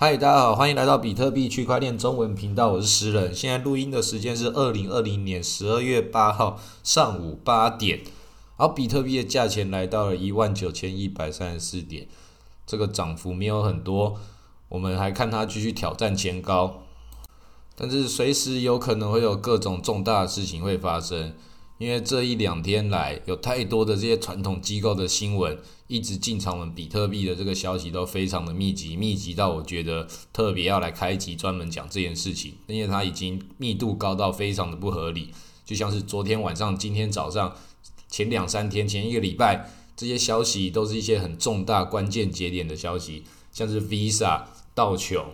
嗨，大家好，欢迎来到比特币区块链中文频道，我是诗人。现在录音的时间是二零二零年十二月八号上午八点，然后比特币的价钱来到了一万九千一百三十四点，这个涨幅没有很多，我们还看它继续挑战前高，但是随时有可能会有各种重大的事情会发生。因为这一两天来，有太多的这些传统机构的新闻，一直进场，我们比特币的这个消息都非常的密集，密集到我觉得特别要来开集专门讲这件事情，因为它已经密度高到非常的不合理，就像是昨天晚上、今天早上、前两三天、前一个礼拜，这些消息都是一些很重大关键节点的消息，像是 Visa、道琼、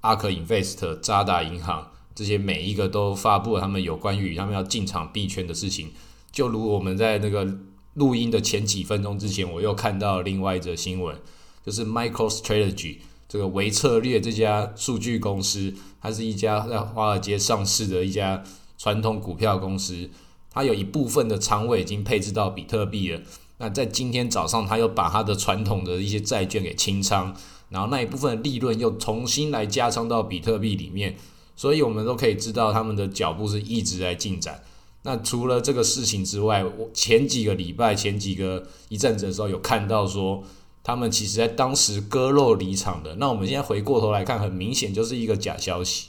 Ark Invest、渣打银行。这些每一个都发布了他们有关于他们要进场币圈的事情，就如我们在那个录音的前几分钟之前，我又看到另外一则新闻，就是 MicroStrategy 这个维策略这家数据公司，它是一家在华尔街上市的一家传统股票公司，它有一部分的仓位已经配置到比特币了。那在今天早上，它又把它的传统的一些债券给清仓，然后那一部分利润又重新来加仓到比特币里面。所以，我们都可以知道他们的脚步是一直在进展。那除了这个事情之外，我前几个礼拜、前几个一阵子的时候，有看到说他们其实在当时割肉离场的。那我们现在回过头来看，很明显就是一个假消息。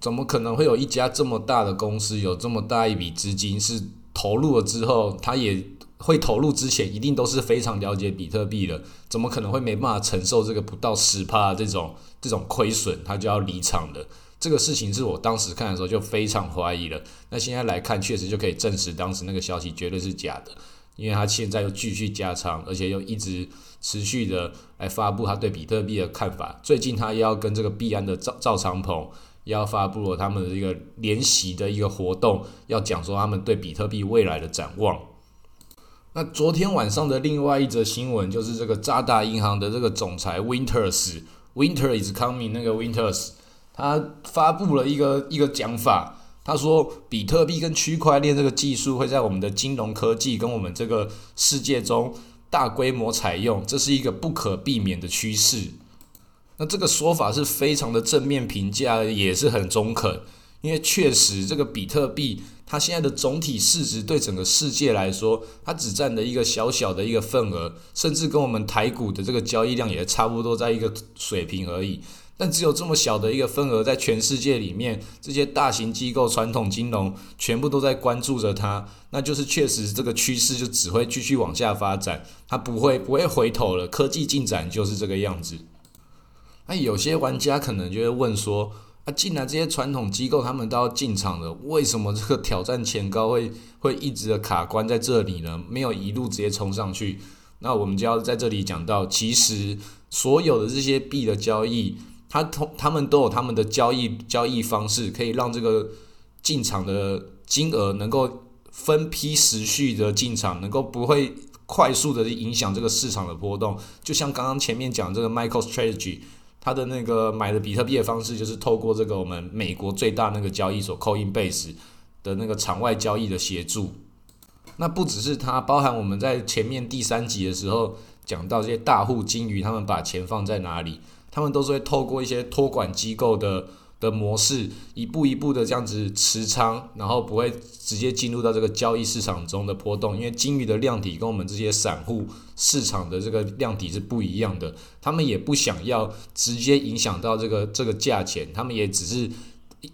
怎么可能会有一家这么大的公司，有这么大一笔资金是投入了之后，他也会投入之前一定都是非常了解比特币的？怎么可能会没办法承受这个不到十帕这种这种亏损，他就要离场的？这个事情是我当时看的时候就非常怀疑了。那现在来看，确实就可以证实当时那个消息绝对是假的，因为他现在又继续加仓，而且又一直持续的来发布他对比特币的看法。最近他要跟这个币安的赵赵长鹏要发布了他们的一个联席的一个活动，要讲说他们对比特币未来的展望。那昨天晚上的另外一则新闻就是这个渣打银行的这个总裁 Winters，Winter is coming，那个 Winters。他发布了一个一个讲法，他说比特币跟区块链这个技术会在我们的金融科技跟我们这个世界中大规模采用，这是一个不可避免的趋势。那这个说法是非常的正面评价，也是很中肯，因为确实这个比特币它现在的总体市值对整个世界来说，它只占了一个小小的一个份额，甚至跟我们台股的这个交易量也差不多在一个水平而已。但只有这么小的一个份额，在全世界里面，这些大型机构、传统金融全部都在关注着它，那就是确实这个趋势就只会继续往下发展，它不会不会回头了。科技进展就是这个样子。那有些玩家可能就会问说：啊，既然这些传统机构他们都要进场了，为什么这个挑战前高会会一直的卡关在这里呢？没有一路直接冲上去？那我们就要在这里讲到，其实所有的这些币的交易。他同他们都有他们的交易交易方式，可以让这个进场的金额能够分批持续的进场，能够不会快速的影响这个市场的波动。就像刚刚前面讲这个 Michael Strategy，他的那个买的比特币的方式，就是透过这个我们美国最大那个交易所 Coinbase 的那个场外交易的协助。那不只是它，包含我们在前面第三集的时候讲到这些大户金鱼，他们把钱放在哪里？他们都是会透过一些托管机构的的模式，一步一步的这样子持仓，然后不会直接进入到这个交易市场中的波动。因为金鱼的量体跟我们这些散户市场的这个量体是不一样的，他们也不想要直接影响到这个这个价钱，他们也只是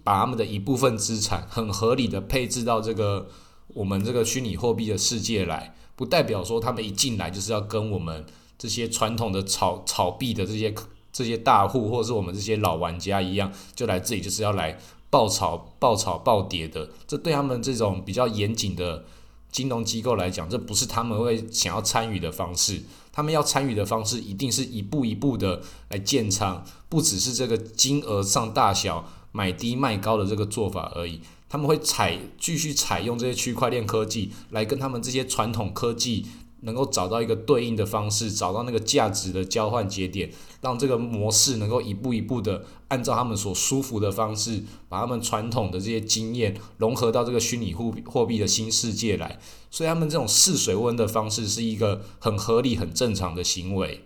把他们的一部分资产很合理的配置到这个我们这个虚拟货币的世界来，不代表说他们一进来就是要跟我们这些传统的炒炒币的这些。这些大户或者是我们这些老玩家一样，就来这里就是要来爆炒、爆炒、爆跌的。这对他们这种比较严谨的金融机构来讲，这不是他们会想要参与的方式。他们要参与的方式，一定是一步一步的来建仓，不只是这个金额上大小买低卖高的这个做法而已。他们会采继续采用这些区块链科技来跟他们这些传统科技。能够找到一个对应的方式，找到那个价值的交换节点，让这个模式能够一步一步的按照他们所舒服的方式，把他们传统的这些经验融合到这个虚拟货货币的新世界来。所以他们这种试水温的方式是一个很合理、很正常的行为。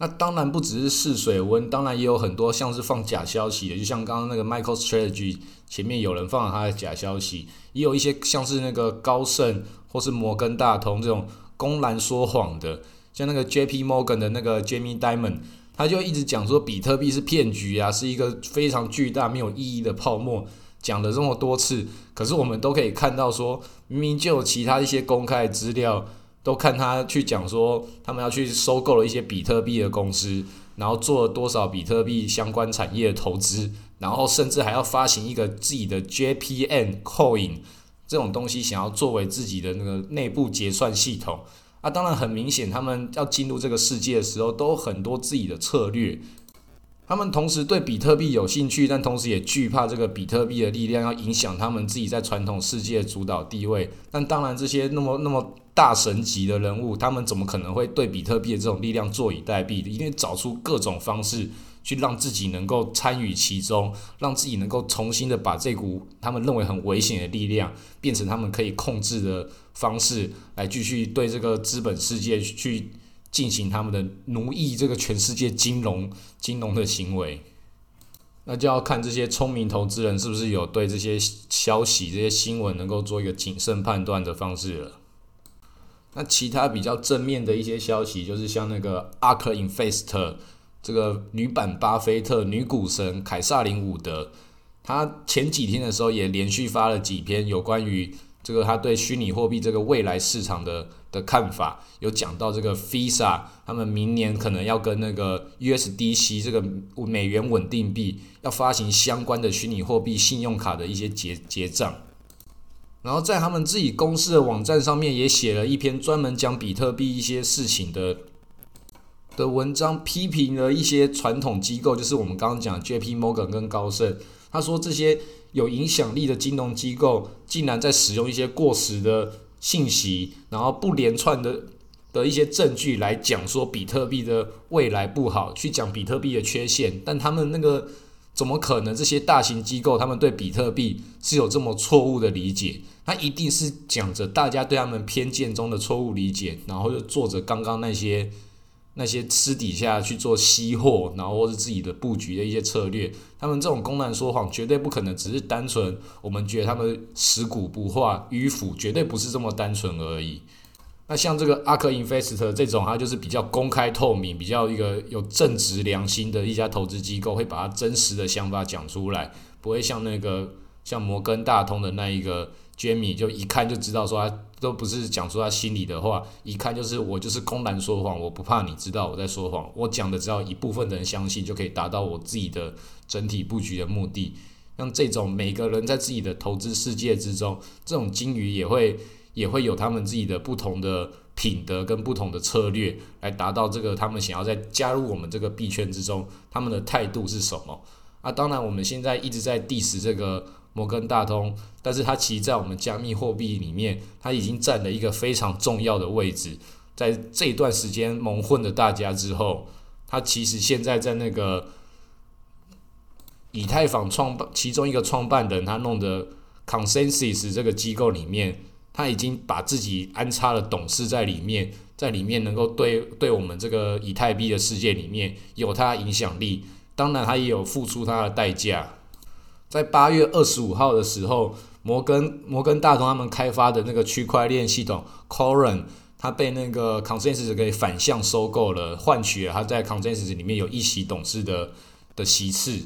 那当然不只是试水温，当然也有很多像是放假消息的，就像刚刚那个 Michael Strategy 前面有人放了他的假消息，也有一些像是那个高盛或是摩根大通这种公然说谎的，像那个 J.P. Morgan 的那个 Jamie Dimon，他就一直讲说比特币是骗局啊，是一个非常巨大没有意义的泡沫，讲了这么多次，可是我们都可以看到说，明明就有其他一些公开资料。都看他去讲说，他们要去收购了一些比特币的公司，然后做了多少比特币相关产业的投资，然后甚至还要发行一个自己的 JPN Coin 这种东西，想要作为自己的那个内部结算系统。啊，当然很明显，他们要进入这个世界的时候，都很多自己的策略。他们同时对比特币有兴趣，但同时也惧怕这个比特币的力量要影响他们自己在传统世界的主导地位。但当然，这些那么那么。大神级的人物，他们怎么可能会对比特币的这种力量坐以待毙？一定找出各种方式去让自己能够参与其中，让自己能够重新的把这股他们认为很危险的力量变成他们可以控制的方式，来继续对这个资本世界去进行他们的奴役这个全世界金融金融的行为。那就要看这些聪明投资人是不是有对这些消息、这些新闻能够做一个谨慎判断的方式了。那其他比较正面的一些消息，就是像那个 Ark Invest 这个女版巴菲特女股神凯撒琳伍德，她前几天的时候也连续发了几篇有关于这个她对虚拟货币这个未来市场的的看法，有讲到这个 Visa 他们明年可能要跟那个 USDC 这个美元稳定币要发行相关的虚拟货币信用卡的一些结结账。然后在他们自己公司的网站上面也写了一篇专门讲比特币一些事情的的文章，批评了一些传统机构，就是我们刚刚讲 J.P. Morgan 跟高盛。他说这些有影响力的金融机构竟然在使用一些过时的信息，然后不连串的的一些证据来讲说比特币的未来不好，去讲比特币的缺陷，但他们那个。怎么可能？这些大型机构他们对比特币是有这么错误的理解？他一定是讲着大家对他们偏见中的错误理解，然后又做着刚刚那些那些私底下去做吸货，然后或是自己的布局的一些策略。他们这种公然说谎，绝对不可能只是单纯我们觉得他们食古不化、迂腐，绝对不是这么单纯而已。那像这个 Ark Invest 这种，它就是比较公开透明、比较一个有正直良心的一家投资机构，会把它真实的想法讲出来，不会像那个像摩根大通的那一个 Jamie，就一看就知道说他都不是讲出他心里的话，一看就是我就是公然说谎，我不怕你知道我在说谎，我讲的只要一部分的人相信，就可以达到我自己的整体布局的目的。像这种每个人在自己的投资世界之中，这种金鱼也会。也会有他们自己的不同的品德跟不同的策略，来达到这个他们想要在加入我们这个币圈之中，他们的态度是什么？啊，当然我们现在一直在 diss 这个摩根大通，但是它其实，在我们加密货币里面，它已经占了一个非常重要的位置。在这一段时间蒙混了大家之后，它其实现在在那个以太坊创办其中一个创办人，他弄的 Consensus 这个机构里面。他已经把自己安插了董事在里面，在里面能够对对我们这个以太币的世界里面有他影响力。当然，他也有付出他的代价。在八月二十五号的时候，摩根摩根大通他们开发的那个区块链系统 Coron，它被那个 Consensus 给反向收购了，换取了他在 Consensus 里面有一席董事的的席次。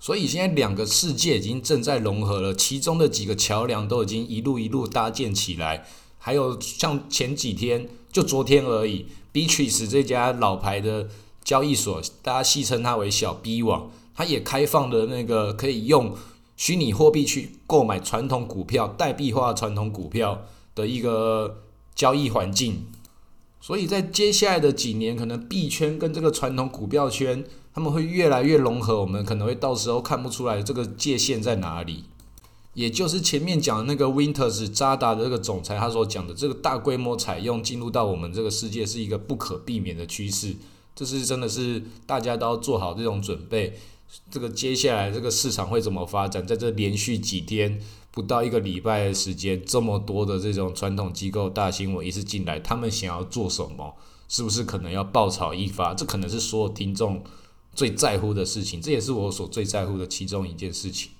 所以现在两个世界已经正在融合了，其中的几个桥梁都已经一路一路搭建起来。还有像前几天，就昨天而已，Beatrice 这家老牌的交易所，大家戏称它为小 B 网，它也开放了那个可以用虚拟货币去购买传统股票、代币化传统股票的一个交易环境。所以在接下来的几年，可能币圈跟这个传统股票圈。他们会越来越融合，我们可能会到时候看不出来这个界限在哪里。也就是前面讲的那个 Winters 扎达的这个总裁他所讲的，这个大规模采用进入到我们这个世界是一个不可避免的趋势。这是真的是大家都要做好这种准备。这个接下来这个市场会怎么发展？在这连续几天不到一个礼拜的时间，这么多的这种传统机构大新闻一次进来，他们想要做什么？是不是可能要爆炒一发？这可能是所有听众最在乎的事情，这也是我所最在乎的其中一件事情。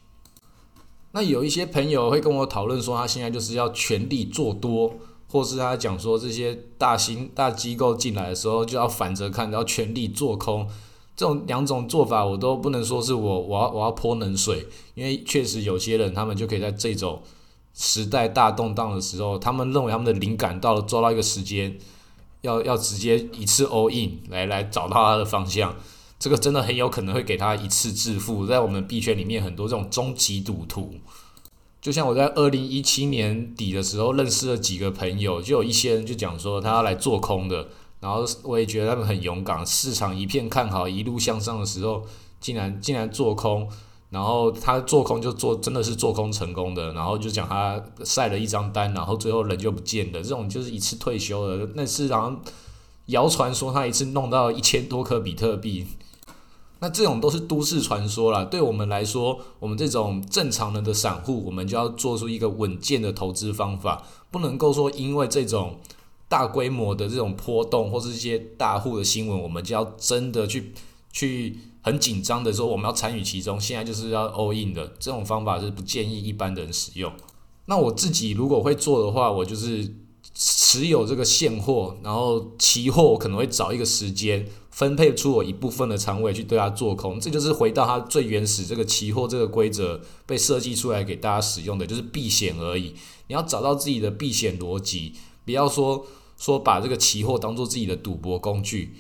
那有一些朋友会跟我讨论说，他现在就是要全力做多，或是他讲说这些大型大机构进来的时候就要反着看，要全力做空。这种两种做法，我都不能说是我我要我要泼冷水，因为确实有些人他们就可以在这种时代大动荡的时候，他们认为他们的灵感到了，抓到一个时间，要要直接一次 all in 来来找到他的方向，这个真的很有可能会给他一次致富。在我们币圈里面，很多这种终极赌徒，就像我在二零一七年底的时候认识了几个朋友，就有一些人就讲说他要来做空的。然后我也觉得他们很勇敢，市场一片看好，一路向上的时候，竟然竟然做空，然后他做空就做真的是做空成功的，然后就讲他晒了一张单，然后最后人就不见了，这种就是一次退休了。那市场谣传说他一次弄到一千多颗比特币，那这种都是都市传说了。对我们来说，我们这种正常人的散户，我们就要做出一个稳健的投资方法，不能够说因为这种。大规模的这种波动，或是一些大户的新闻，我们就要真的去去很紧张的说，我们要参与其中。现在就是要 all in 的这种方法是不建议一般的人使用。那我自己如果会做的话，我就是持有这个现货，然后期货我可能会找一个时间分配出我一部分的仓位去对它做空。这就是回到它最原始这个期货这个规则被设计出来给大家使用的，就是避险而已。你要找到自己的避险逻辑，不要说。说把这个期货当做自己的赌博工具，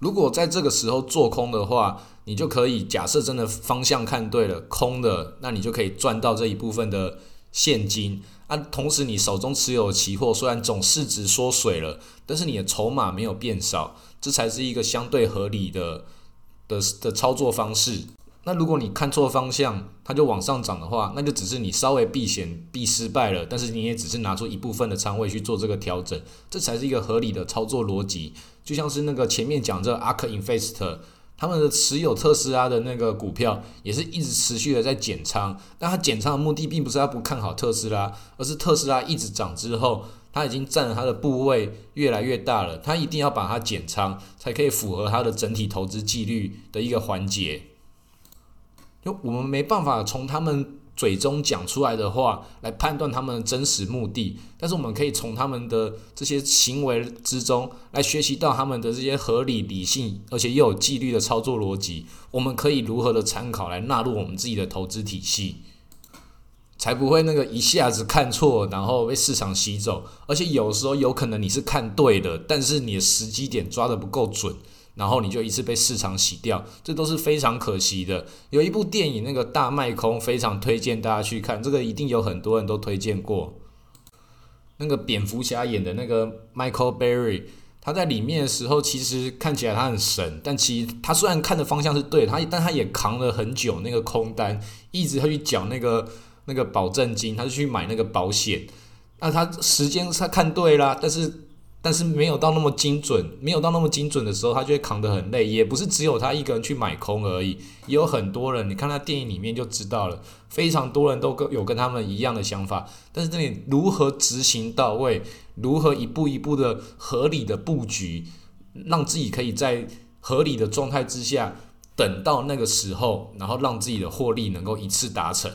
如果在这个时候做空的话，你就可以假设真的方向看对了，空的，那你就可以赚到这一部分的现金啊。同时，你手中持有的期货虽然总市值缩水了，但是你的筹码没有变少，这才是一个相对合理的的的操作方式。那如果你看错方向，它就往上涨的话，那就只是你稍微避险避失败了，但是你也只是拿出一部分的仓位去做这个调整，这才是一个合理的操作逻辑。就像是那个前面讲这 Ark Invest，他们的持有特斯拉的那个股票，也是一直持续的在减仓。但他减仓的目的并不是他不看好特斯拉，而是特斯拉一直涨之后，他已经占了他的部位越来越大了，他一定要把它减仓，才可以符合他的整体投资纪律的一个环节。就我们没办法从他们嘴中讲出来的话来判断他们的真实目的，但是我们可以从他们的这些行为之中来学习到他们的这些合理、理性，而且又有纪律的操作逻辑。我们可以如何的参考来纳入我们自己的投资体系，才不会那个一下子看错，然后被市场吸走。而且有时候有可能你是看对的，但是你的时机点抓的不够准。然后你就一次被市场洗掉，这都是非常可惜的。有一部电影，那个大卖空，非常推荐大家去看。这个一定有很多人都推荐过。那个蝙蝠侠演的那个 Michael Berry，他在里面的时候，其实看起来他很神，但其实他虽然看的方向是对，他但他也扛了很久那个空单，一直要去缴那个那个保证金，他就去买那个保险。那他时间他看对啦，但是。但是没有到那么精准，没有到那么精准的时候，他就会扛得很累。也不是只有他一个人去买空而已，也有很多人。你看他电影里面就知道了，非常多人都跟有跟他们一样的想法。但是这里如何执行到位，如何一步一步的合理的布局，让自己可以在合理的状态之下，等到那个时候，然后让自己的获利能够一次达成。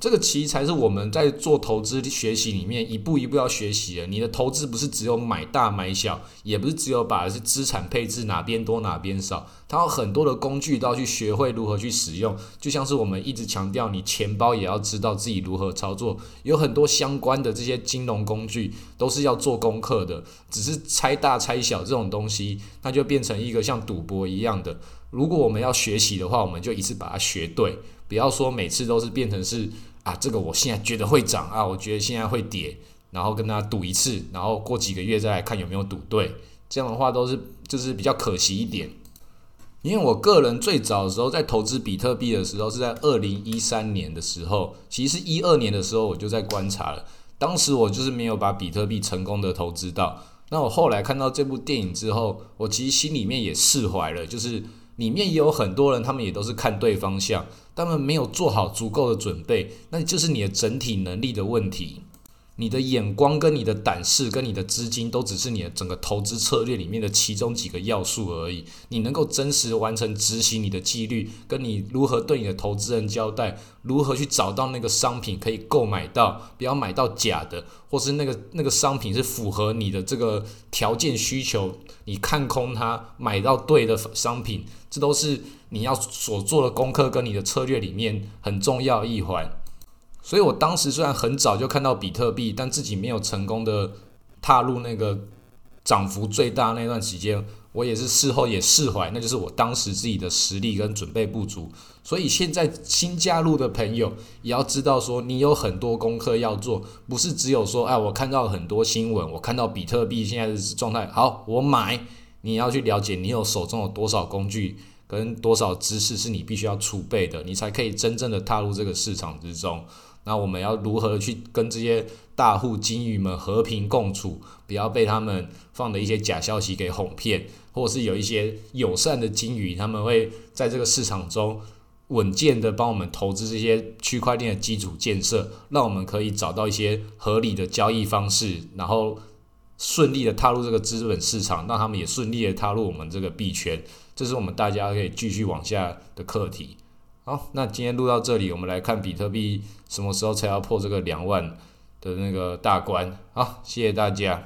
这个其实才是我们在做投资学习里面一步一步要学习的。你的投资不是只有买大买小，也不是只有把是资产配置哪边多哪边少，它有很多的工具都要去学会如何去使用。就像是我们一直强调，你钱包也要知道自己如何操作，有很多相关的这些金融工具都是要做功课的。只是猜大猜小这种东西，那就变成一个像赌博一样的。如果我们要学习的话，我们就一次把它学对，不要说每次都是变成是。啊，这个我现在觉得会涨啊，我觉得现在会跌，然后跟他赌一次，然后过几个月再来看有没有赌对，这样的话都是就是比较可惜一点。因为我个人最早的时候在投资比特币的时候是在二零一三年的时候，其实一二年的时候我就在观察了，当时我就是没有把比特币成功的投资到。那我后来看到这部电影之后，我其实心里面也释怀了，就是里面也有很多人，他们也都是看对方向。他们没有做好足够的准备，那就是你的整体能力的问题。你的眼光跟你的胆识跟你的资金都只是你的整个投资策略里面的其中几个要素而已。你能够真实完成执行你的纪律，跟你如何对你的投资人交代，如何去找到那个商品可以购买到，不要买到假的，或是那个那个商品是符合你的这个条件需求，你看空它，买到对的商品，这都是你要所做的功课跟你的策略里面很重要一环。所以我当时虽然很早就看到比特币，但自己没有成功的踏入那个涨幅最大那段时间，我也是事后也释怀，那就是我当时自己的实力跟准备不足。所以现在新加入的朋友也要知道说，你有很多功课要做，不是只有说，哎，我看到很多新闻，我看到比特币现在的状态好，我买。你要去了解你有手中有多少工具跟多少知识是你必须要储备的，你才可以真正的踏入这个市场之中。那我们要如何去跟这些大户金鱼们和平共处？不要被他们放的一些假消息给哄骗，或者是有一些友善的金鱼，他们会在这个市场中稳健的帮我们投资这些区块链的基础建设，让我们可以找到一些合理的交易方式，然后顺利的踏入这个资本市场，让他们也顺利的踏入我们这个币圈。这是我们大家可以继续往下的课题。好，那今天录到这里，我们来看比特币什么时候才要破这个两万的那个大关。好，谢谢大家。